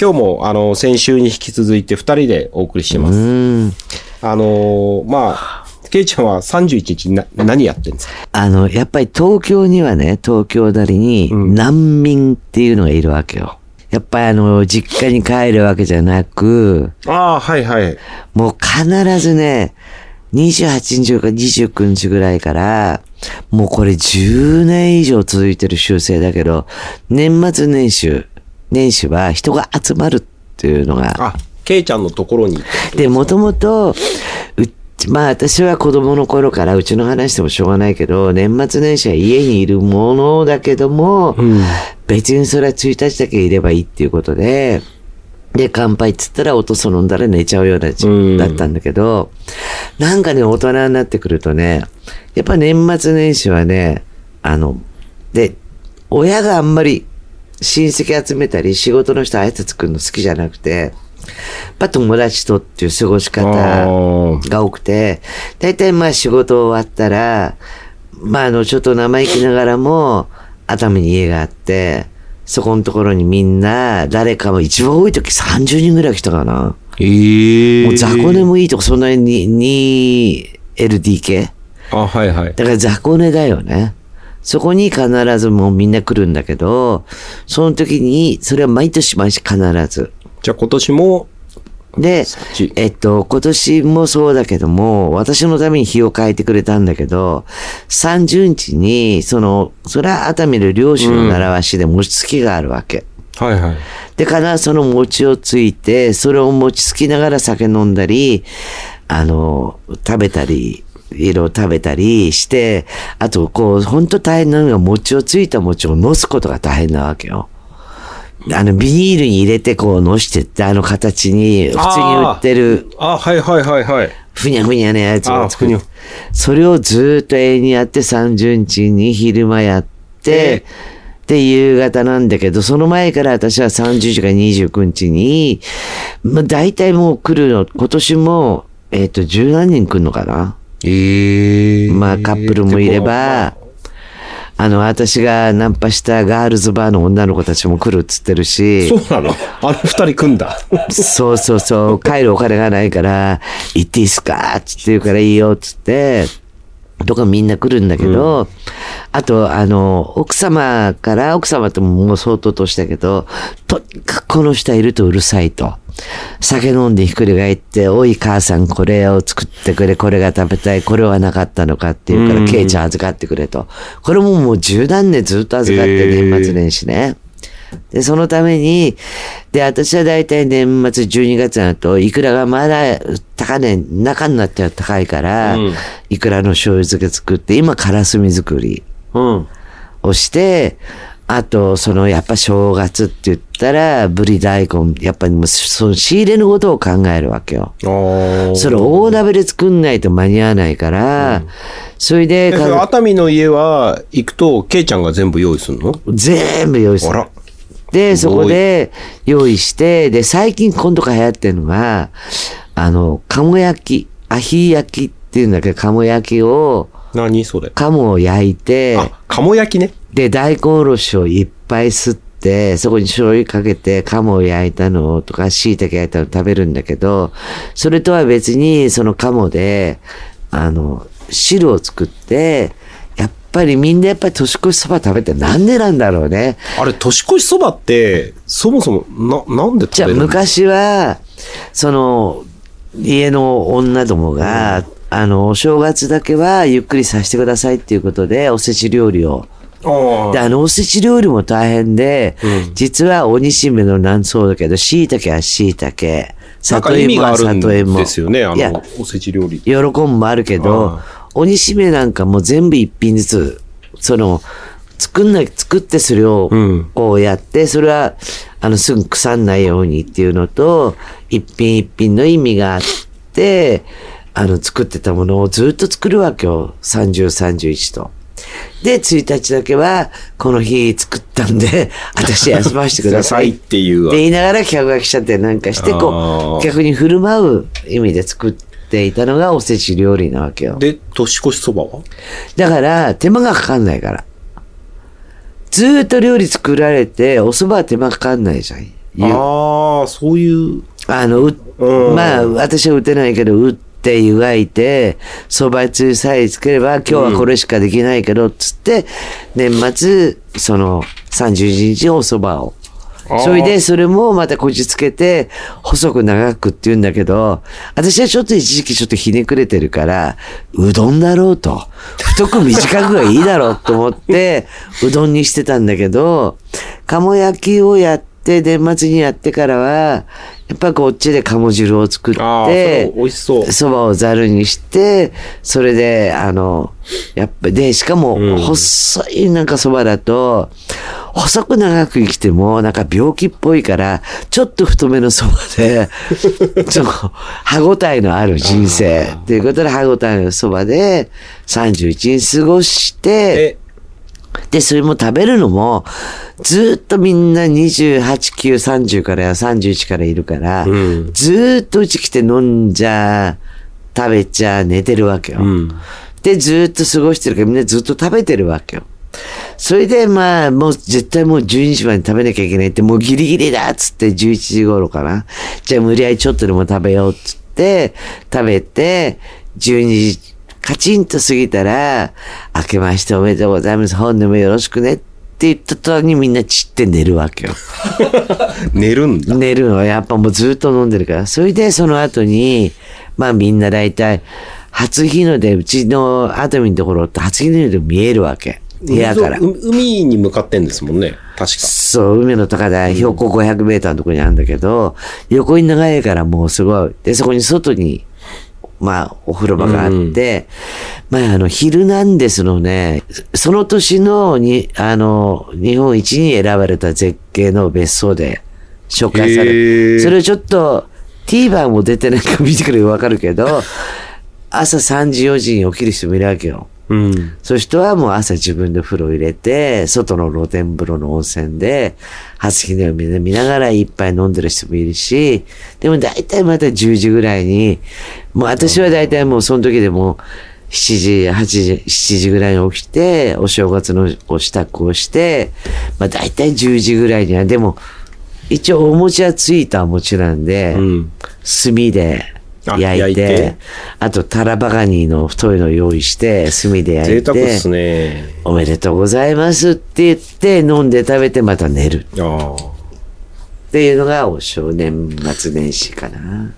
今日も、あの、先週に引き続いて二人でお送りしてます。うん。あのーまあ、ケイちゃんは31日な何やってんですか？あの、やっぱり東京にはね、東京なりに難民っていうのがいるわけよ。やっぱりあの、実家に帰るわけじゃなく、ああ、はいはい。もう必ずね、28日か29日ぐらいから、もうこれ10年以上続いてる習性だけど、年末年始、年始は人が集まるっていうのが、あ、ケイちゃんのところにで、もともと、うまあ私は子供の頃からうちの話でもしょうがないけど、年末年始は家にいるものだけども、別にそれは1日だけいればいいっていうことで、で、乾杯っつったらおとそ飲んだら寝ちゃうようなじうん。だったんだけど、なんかね、大人になってくるとね、やっぱ年末年始はね、あの、で、親があんまり親戚集めたり仕事の人挨拶来るの好きじゃなくて、やっぱ友達とっていう過ごし方が多くて、大体まあ仕事終わったら、まああのちょっと生意気ながらも、熱海に家があって、そこのところにみんな、誰かも一番多い時30人ぐらい来たかな。ええもう雑魚寝もいいとこ、そんなに 2LDK? あ、はいはい。だから雑魚寝だよね。そこに必ずもうみんな来るんだけど、その時に、それは毎年毎年必ず。じゃあ今年も、でえっと、今年もそうだけども、私のために日を変えてくれたんだけど、30日に、その、それは熱海の漁師の習わしで餅つきがあるわけ。はいはい。で、必ずその餅をついて、それを餅つきながら酒飲んだり、あの、食べたり、いろいろ食べたりして、あと、こう、本当大変なのが餅をついた餅をのすことが大変なわけよ。あの、ビニールに入れてこうのしてって、あの形に、普通に売ってる、あ、はいはいはいはい。ふにゃふにゃなやつを作る。それをずーっと永遠にやって30日に昼間やって、で、夕方なんだけど、その前から私は30日か29日に、まあ、大体もう来るの、今年も、えっ、と、十何人来るのかなええまあ、カップルもいれば、あの、私がナンパしたガールズバーの女の子たちも来るっつってるし、そうなの？あの二人組んだ？そうそうそう、帰るお金がないから、行っていいっすかつって言うからいいよ、つって、とかみんな来るんだけど、あと、あの、奥様から、奥様とももう相当としたけど、とにかくこの人いるとうるさいと。酒飲んでひっくり返って、おい母さんこれを作ってくれ、これが食べたい、これはなかったのかっていうから、ケイちゃん預かってくれと。これももう十何年ずっと預かって、年末年始ね。で、そのために、で、私は大体年末12月になると、いくらがまだ高値、中になっちゃう高いから、うんいくらの醤油漬け作って、今、からすみ作りうん。をして、あと、その、やっぱ正月って言ったら、ぶり大根、やっぱりもう、その仕入れのことを考えるわけよ。ああ。それ大鍋で作んないと間に合わないから、それでえ、それ熱海の家は行くと、ケイちゃんが全部用意するの？全部用意する。で、そこで用意して、で、最近今度から流行ってるのが、あの、鴨焼き、アヒ焼きっていうんだけど、鴨焼きを、何それ？鴨を焼いて、あ、鴨焼きね。で、大根おろしをいっぱい吸って、そこに醤油かけて、鴨を焼いたのとか、椎茸焼いたの食べるんだけど、それとは別に、その鴨で、あの、汁を作って、やっぱりみんなやっぱり年越しそば食べてなんでなんだろうね。あれ、年越しそばって、そもそも、な、なんでじゃあ食べるの？昔は、その、家の女どもが、あの、お正月だけはゆっくりさせてくださいっていうことで、おせち料理を。あで、あの、おせち料理も大変で、実は鬼しめのなんそうだけど、椎茸は椎茸、なんか里芋は里芋。ですよね、あの、おせち料理。喜ぶもあるけど、鬼しめなんかもう全部一品ずつ、その、作んない、作ってそれをうん、こうやって、それは、あの、すぐ腐んないようにっていうのと、一品一品の意味があって、あの、作ってたものをずっと作るわけよ。30、31と。で、1日だけは、この日作ったんで、私休ませてください。っていうって言いながら客が来ちゃってなんかして、こう、客に振る舞う意味で作っていたのがおせち料理なわけよ。で、年越しそばは？だから、手間がかかんないから。ずーっと料理作られて、お蕎麦は手間かかんないじゃん。ゆああ、そういう。あの、ううんまあ、私は打てないけど、打って湯がいて、蕎麦つゆさえつければ、今日はこれしかできないけど、つって、年末、その、31日お蕎麦を。それで、それもまたこじつけて、細く長くって言うんだけど、私はちょっと一時期ちょっとひねくれてるから、うどんだろうと。太く短くがいいだろうと思って、うどんにしてたんだけど、鴨焼きをやって、年末にやってからは、やっぱこっちで鴨汁を作ってれ、美味しそう。そばをざるにして、それで、あの、やっぱ、で、しかもうん、細いなんかそばだと、細く長く生きても、なんか病気っぽいから、ちょっと太めのそばで、ちょっと歯応えのある人生。ということで、歯応えのそばで、31日過ごして、え、で、それも食べるのも、ずっとみんな28、9、30から31からいるから、うんずーっとうち来て飲んじゃ、食べちゃ、寝てるわけよ。うん。で、ずーっと過ごしてるからみんなずっと食べてるわけよ。それで、まあ、もう絶対もう12時まで食べなきゃいけないって、もうギリギリだっつって11時頃かな。じゃあ無理やりちょっとでも食べようっつって、食べて、12時、カチンと過ぎたら、明けましておめでとうございます。本年もよろしくねって言った途端にみんな散って寝るわけよ。寝るんだ。寝るのはやっぱもうずっと飲んでるから。それでその後に、まあみんな大体、初日の出、うちのアトミのところって初日の出見えるわけ。部屋から。海海に向かってんですもんね。確か。そう、海の高台、標高500メーターのところにあるんだけど、横に長いからもうすごい。で、そこに外に、まあ、お風呂場があって、まあ、あの、ヒルナンデスのね、その年のに、あの、日本一に選ばれた絶景の別荘で紹介さへれーそれをちょっと、TVer も出てないから見てくればわかるけど、朝3時4時に起きる人もいるわけよ。うん。そういう人はもう朝自分で風呂入れて、外の露天風呂の温泉で、初日の出を見ながら一杯飲んでる人もいるし、でも大体また10時ぐらいに、もう私は大体もうその時でも7時、8時、7時ぐらいに起きて、お正月のお支度をして、まあ大体10時ぐらいには、でも、一応お餅はついたお餅なんで、うん。炭であ焼いて、あとタラバガニの太いの用意して、炭で焼いて、贅沢っすね。おめでとうございますって言って、飲んで食べてまた寝る。っていうのがお正年末年始かな。